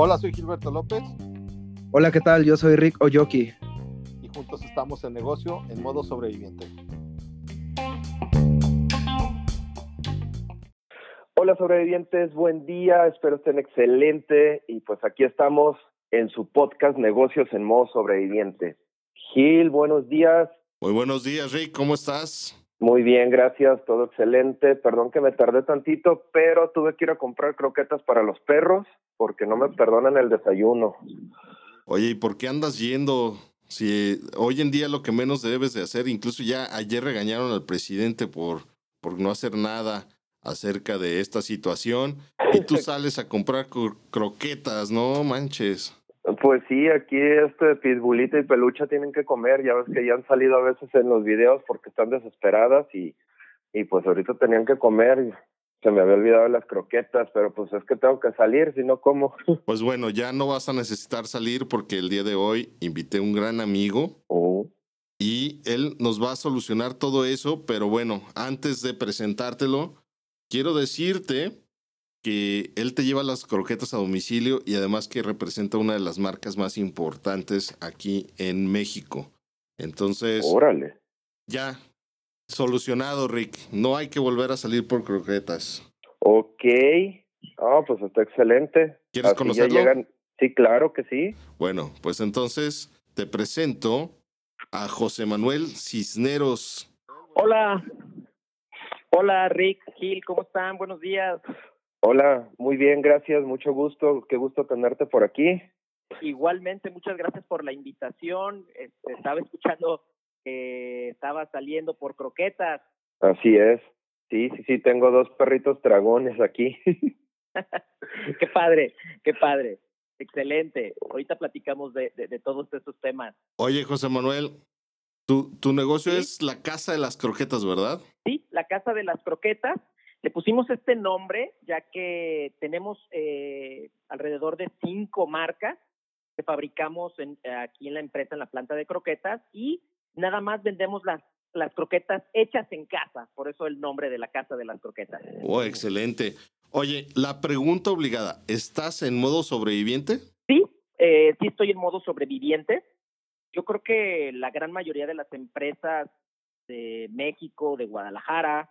Hola, soy Gilberto López. Hola, ¿qué tal? Yo soy Rick Oyoki. Y juntos estamos en negocio en modo sobreviviente. Hola sobrevivientes, buen día, espero estén excelente y pues aquí estamos en su podcast Negocios en modo sobreviviente. Gil, buenos días. Muy buenos días, Rick, ¿cómo estás? Muy bien, gracias, todo excelente. Perdón que me tardé tantito, pero tuve que ir a comprar croquetas para los perros porque no me perdonan el desayuno. Oye, ¿y por qué andas yendo? Si hoy en día lo que menos debes de hacer, incluso ya ayer regañaron al presidente por, por no hacer nada acerca de esta situación y tú sales a comprar croquetas, no manches. Pues sí, aquí este pitbullita y pelucha tienen que comer, ya ves que ya han salido a veces en los videos porque están desesperadas y, y pues ahorita tenían que comer, se me había olvidado las croquetas, pero pues es que tengo que salir, si no como. Pues bueno, ya no vas a necesitar salir porque el día de hoy invité a un gran amigo. Oh. Y él nos va a solucionar todo eso, pero bueno, antes de presentártelo, quiero decirte que él te lleva las croquetas a domicilio y además que representa una de las marcas más importantes aquí en México. Entonces, órale. Ya, solucionado, Rick. No hay que volver a salir por croquetas. Ok. Ah, pues está excelente. ¿Quieres conocerlo? Sí, claro que sí. Bueno, pues entonces te presento a José Manuel Cisneros. Hola, Hola Rick, Gil, ¿cómo están? Buenos días. Hola, muy bien, gracias, mucho gusto, qué gusto tenerte por aquí. Igualmente, muchas gracias por la invitación. Este, estaba escuchando que estaba saliendo por croquetas. Así es, sí, sí, sí, tengo dos perritos dragones aquí. qué padre, qué padre. Excelente. Ahorita platicamos de, de, todos estos temas. Oye, José Manuel, tu, tu negocio es la Casa de las Croquetas, ¿verdad? Sí, la Casa de las Croquetas. Le pusimos este nombre ya que tenemos eh, alrededor de cinco marcas que fabricamos en, aquí en la empresa, en la planta de croquetas, y nada más vendemos las, las croquetas hechas en casa, por eso el nombre de la Casa de las Croquetas. Oh, excelente. Oye, la pregunta obligada, ¿estás en modo sobreviviente? Sí, eh, sí estoy en modo sobreviviente. Yo creo que la gran mayoría de las empresas de México, de Guadalajara,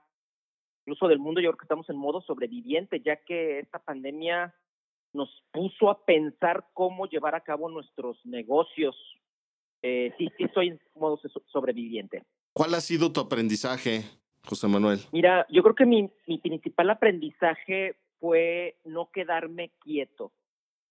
incluso del mundo, yo creo que estamos en modo sobreviviente, ya que esta pandemia nos puso a pensar cómo llevar a cabo nuestros negocios. Eh, sí, sí, estoy en modo sobreviviente. ¿Cuál ha sido tu aprendizaje, José Manuel? Mira, yo creo que mi, mi principal aprendizaje fue no quedarme quieto.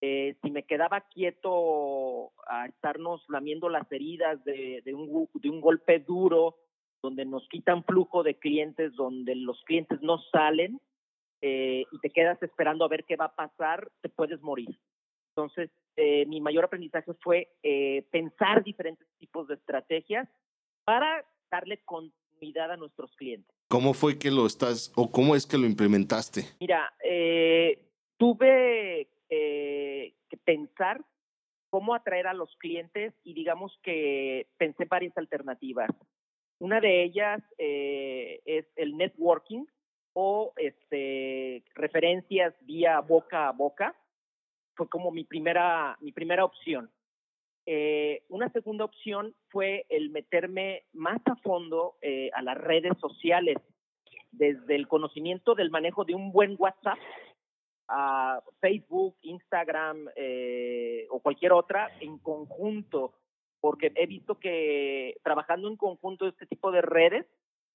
Eh, si me quedaba quieto a estarnos lamiendo las heridas de, de, un, de un golpe duro, donde nos quitan flujo de clientes, donde los clientes no salen eh, y te quedas esperando a ver qué va a pasar, te puedes morir. Entonces, eh, mi mayor aprendizaje fue eh, pensar diferentes tipos de estrategias para darle continuidad a nuestros clientes. ¿Cómo fue que lo estás o cómo es que lo implementaste? Mira, tuve que pensar cómo atraer a los clientes y digamos que pensé varias alternativas. Una de ellas eh, es el networking o este, referencias vía boca a boca. Fue como mi primera, mi primera opción. Eh, una segunda opción fue el meterme más a fondo eh, a las redes sociales, desde el conocimiento del manejo de un buen WhatsApp a Facebook, Instagram o cualquier otra en conjunto porque he visto que trabajando en conjunto este tipo de redes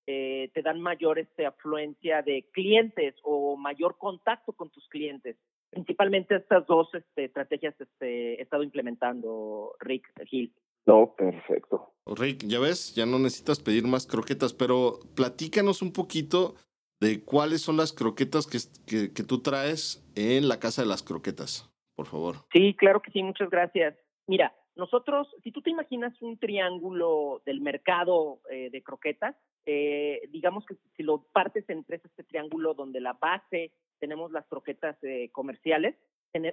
eh, te dan mayor este, afluencia de clientes o mayor contacto con tus clientes. Principalmente estas dos este, estrategias este, he estado implementando, Rick Gil. No, perfecto. Rick, ya ves, ya no necesitas pedir más croquetas, pero platícanos un poquito de cuáles son las croquetas que, que, que tú traes en la casa de las croquetas, por favor. Sí, claro que sí, muchas gracias. Mira, nosotros, si tú te imaginas un triángulo del mercado eh, de croquetas, eh, digamos que si lo partes en tres, este triángulo donde la base tenemos las croquetas eh, comerciales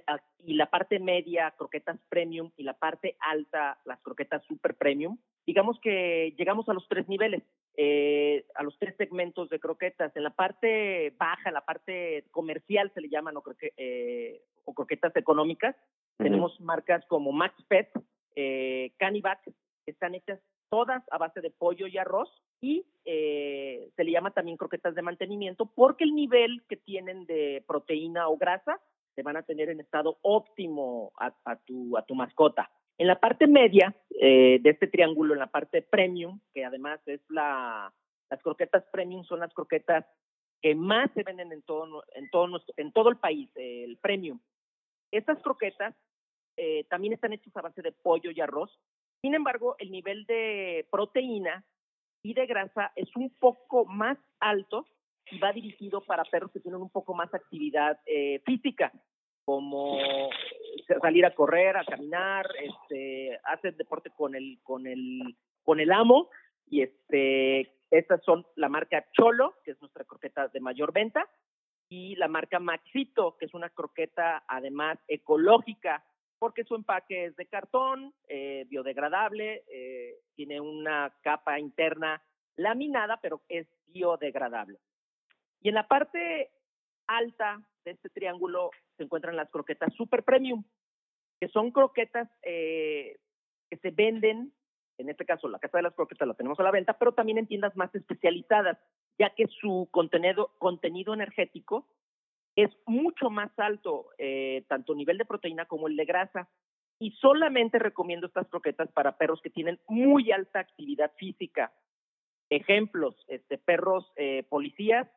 ah, y la parte media croquetas premium y la parte alta las croquetas super premium, digamos que llegamos a los tres niveles. eh, a los tres segmentos de croquetas. En la parte baja, la parte comercial se le llaman croque, eh, o croquetas económicas, tenemos marcas como Max Pet, eh, Canivac, que están hechas todas a base de pollo y arroz y eh, se le llama también croquetas de mantenimiento porque el nivel que tienen de proteína o grasa se van a tener en estado óptimo a, a tu, a tu mascota. En la parte media eh, de este triángulo, en la parte premium, que además es la, las croquetas premium son las croquetas que más se venden en todo, en todo, nuestro, en todo el país, el premium. Estas croquetas eh, también están hechas a base de pollo y arroz. Sin embargo, el nivel de proteína y de grasa es un poco más alto y va dirigido para perros que tienen un poco más actividad eh, física, como salir a correr, a caminar, este, hacer deporte con el, con el, con el amo, y este, estas son la marca Cholo, que es nuestra croqueta de mayor venta, y la marca Maxito, que es una croqueta además ecológica, porque su empaque es de cartón, eh, biodegradable, eh, tiene una capa interna laminada, pero es biodegradable. Y en la parte alta de este triángulo se encuentran las croquetas super premium, que son croquetas eh, que se venden, en este caso la casa de las croquetas la tenemos a la venta, pero también en tiendas más especializadas, ya que su contenido, contenido energético es mucho más alto, eh, tanto nivel de proteína como el de grasa. Y solamente recomiendo estas croquetas para perros que tienen muy alta actividad física. Ejemplos, este, perros eh, policías,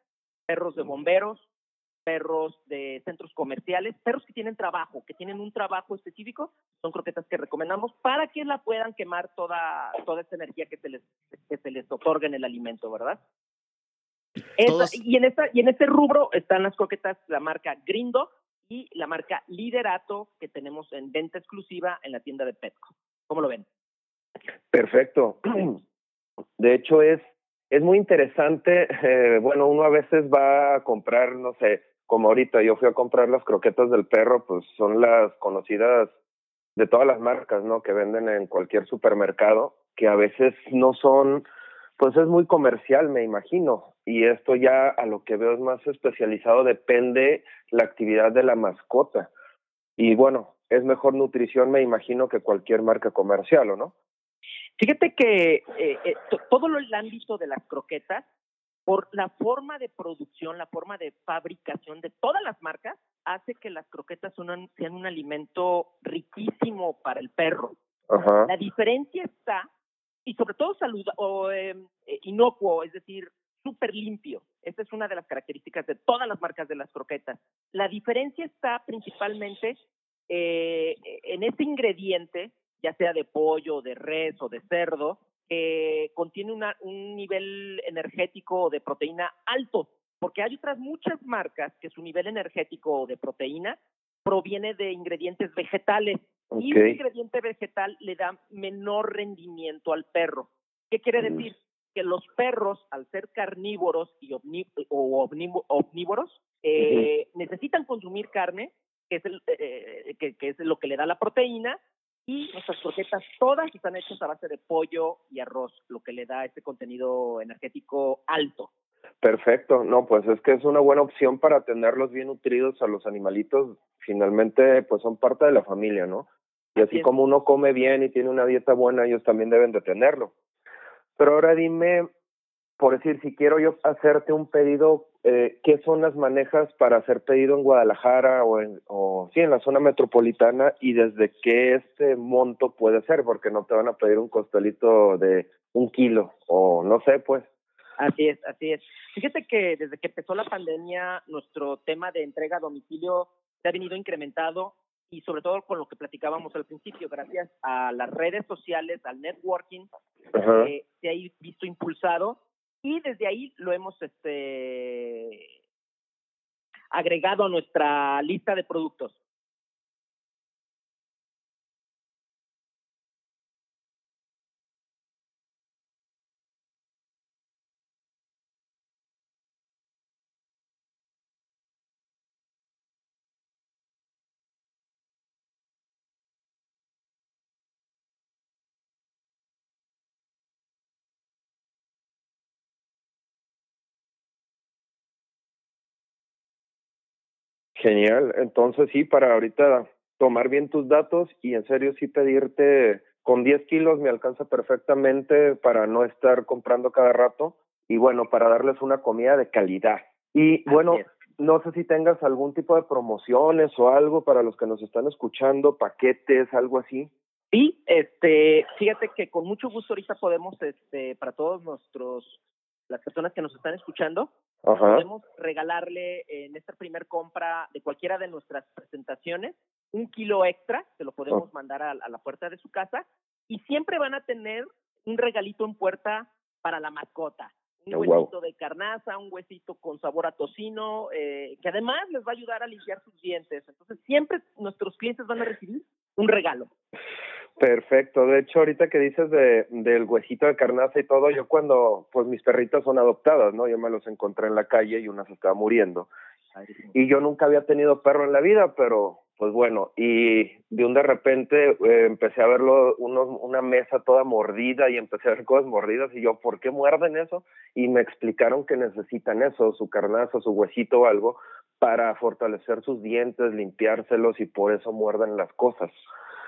perros de bomberos, perros de centros comerciales, perros que tienen trabajo, que tienen un trabajo específico, son croquetas que recomendamos para que la puedan quemar toda, toda esa energía que se les, que se les otorga en el alimento, ¿verdad? Esa, y, en esta, y en este rubro están las croquetas, la marca Grindo y la marca Liderato que tenemos en venta exclusiva en la tienda de Petco. ¿Cómo lo ven? Perfecto. De hecho, es, es muy interesante. Eh, bueno, uno a veces va a comprar, no sé, como ahorita yo fui a comprar las croquetas del perro, pues son las conocidas de todas las marcas, ¿no? Que venden en cualquier supermercado, que a veces no son pues es muy comercial, me imagino. Y esto ya a lo que veo es más especializado, depende la actividad de la mascota. Y bueno, es mejor nutrición, me imagino, que cualquier marca comercial, ¿o no? Fíjate que eh, eh, todo el ámbito de las croquetas, por la forma de producción, la forma de fabricación de todas las marcas, hace que las croquetas sean, sean un alimento riquísimo para el perro. Ajá. La diferencia está y sobre todo salud o eh, inocuo, es decir, súper limpio. Esa es una de las características de todas las marcas de las croquetas. La diferencia está principalmente eh, en ese ingrediente, ya sea de pollo, de res o de cerdo, que contiene un nivel energético de proteína alto, porque hay otras muchas marcas que su nivel energético de proteína proviene de ingredientes vegetales Okay. y un ingrediente vegetal le da menor rendimiento al perro. ¿Qué quiere Mm. decir? Que los perros, al ser carnívoros y omní o omní- omnívoros, eh, necesitan consumir carne, que es, el, eh, que, que es lo que le da la proteína, y nuestras croquetas todas están hechas a base de pollo y arroz, lo que le da ese contenido energético alto. Perfecto, no, pues es que es una buena opción para tenerlos bien nutridos a los animalitos. Finalmente, pues son parte de la familia, ¿no? Y así como uno come bien y tiene una dieta buena, ellos también deben de tenerlo. Pero ahora dime, por decir, si quiero yo hacerte un pedido, eh, ¿qué son las manejas para hacer pedido en Guadalajara o, en, o sí, en la zona metropolitana y desde qué este monto puede ser? Porque no te van a pedir un costelito de un kilo o no sé, pues. Así es, así es. Fíjate que desde que empezó la pandemia, nuestro tema de entrega a domicilio se ha venido incrementado y sobre todo con lo que platicábamos al principio, gracias a las redes sociales, al networking, eh, se ha visto impulsado y desde ahí lo hemos este agregado a nuestra lista de productos. Genial. Entonces sí, para ahorita tomar bien tus datos y en serio sí pedirte con 10 kilos me alcanza perfectamente para no estar comprando cada rato y bueno, para darles una comida de calidad. Y bueno, no sé si tengas algún tipo de promociones o algo para los que nos están escuchando, paquetes, algo así. Sí, este, fíjate que con mucho gusto ahorita podemos, este, para todos nuestros, las personas que nos están escuchando, podemos regalarle en esta primer compra de cualquiera de nuestras presentaciones un kilo extra, se lo podemos oh. mandar a, la puerta de su casa y siempre van a tener un regalito en puerta para la mascota. Un oh, huesito de carnaza, un huesito con sabor a tocino, eh, que además les va a ayudar a limpiar sus dientes. Entonces, siempre nuestros clientes van a recibir un regalo. Perfecto. De hecho, ahorita que dices de, del huesito de carnaza y todo, yo cuando, pues mis perritas son adoptadas, ¿no? Yo me los encontré en la calle y una se estaba muriendo. Y yo nunca había tenido perro en la vida, pero pues bueno, y de un de repente eh, empecé a verlo, uno, una mesa toda mordida y empecé a ver cosas mordidas y yo, ¿por qué muerden eso? Y me explicaron que necesitan eso, su carnaza, su huesito o algo, para fortalecer sus dientes, limpiárselos y por eso muerden las cosas.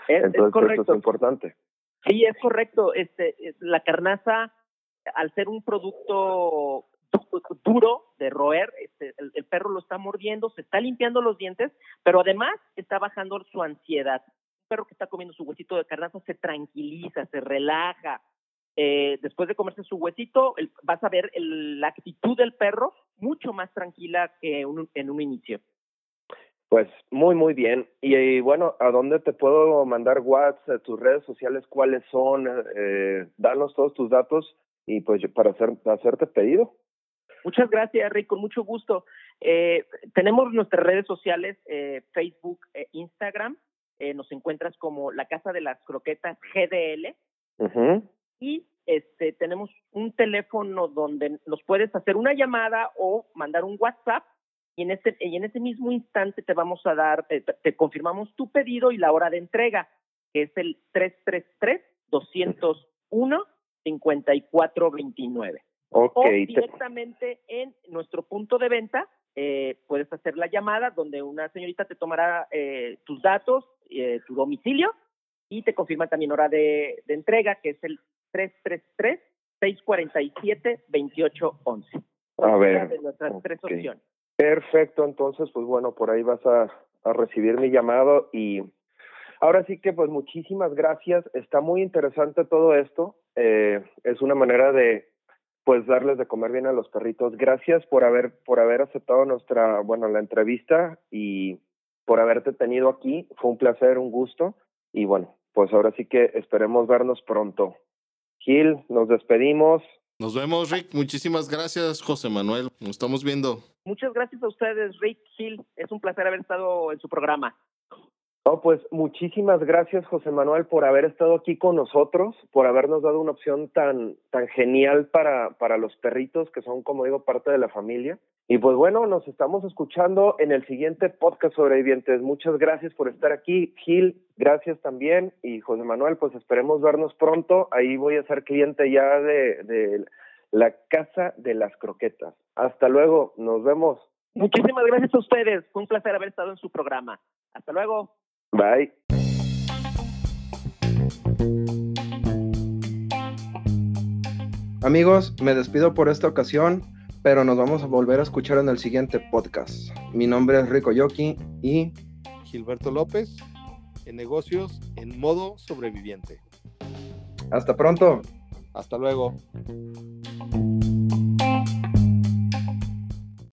Entonces, correcto. esto es importante. Sí, es correcto. Este, la carnaza, al ser un producto duro de roer, este, el, perro lo está mordiendo, se está limpiando los dientes, pero además está bajando su ansiedad. Un perro que está comiendo su huesito de carnaza se tranquiliza, se relaja. Eh, después de comerse su huesito, vas a ver la actitud del perro mucho más tranquila que en un inicio. Pues muy, muy bien. Y, bueno, ¿a dónde te puedo mandar WhatsApp, tus redes sociales, cuáles son? Eh, danos todos tus datos y pues para hacer, hacerte pedido. Muchas gracias, Rick, con mucho gusto. Eh, tenemos nuestras redes sociales, eh, Facebook, e Instagram. Eh, nos encuentras como la Casa de las Croquetas GDL. Y este, tenemos un teléfono donde nos puedes hacer una llamada o mandar un WhatsApp y en este y en ese mismo instante te vamos a dar te, te confirmamos tu pedido y la hora de entrega que es el 333 201 5429 o directamente en nuestro punto de venta eh, puedes hacer la llamada donde una señorita te tomará eh, tus datos, eh, tu domicilio y te confirma también hora de, entrega que es el 333-647-2811. A ver. De nuestras tres opciones. Perfecto, entonces pues bueno, por ahí vas a, recibir mi llamado y ahora sí que pues muchísimas gracias, está muy interesante todo esto, es una manera de pues darles de comer bien a los perritos. Gracias por haber por haber aceptado nuestra, bueno, la entrevista y por haberte tenido aquí. Fue un placer, un gusto y bueno, pues ahora sí que esperemos vernos pronto. Gil, nos despedimos. Nos vemos, Rick. Muchísimas gracias, José Manuel. Nos estamos viendo. Muchas gracias a ustedes, Rick, Gil. Es un placer haber estado en su programa. Oh, pues muchísimas gracias, José Manuel, por haber estado aquí con nosotros, por habernos dado una opción tan, tan genial para, para los perritos que son, como digo, parte de la familia. Y pues bueno, nos estamos escuchando en el siguiente podcast sobrevivientes. Muchas gracias por estar aquí. Gil, gracias también. Y José Manuel, pues esperemos vernos pronto. Ahí voy a ser cliente ya de, de la Casa de las Croquetas. Hasta luego, nos vemos. Muchísimas gracias a ustedes. Fue un placer haber estado en su programa. Hasta luego. Bye. Amigos, me despido por esta ocasión, pero nos vamos a volver a escuchar en el siguiente podcast. Mi nombre es Rico Yoki y Gilberto López, en negocios en modo sobreviviente. Hasta pronto. Hasta luego.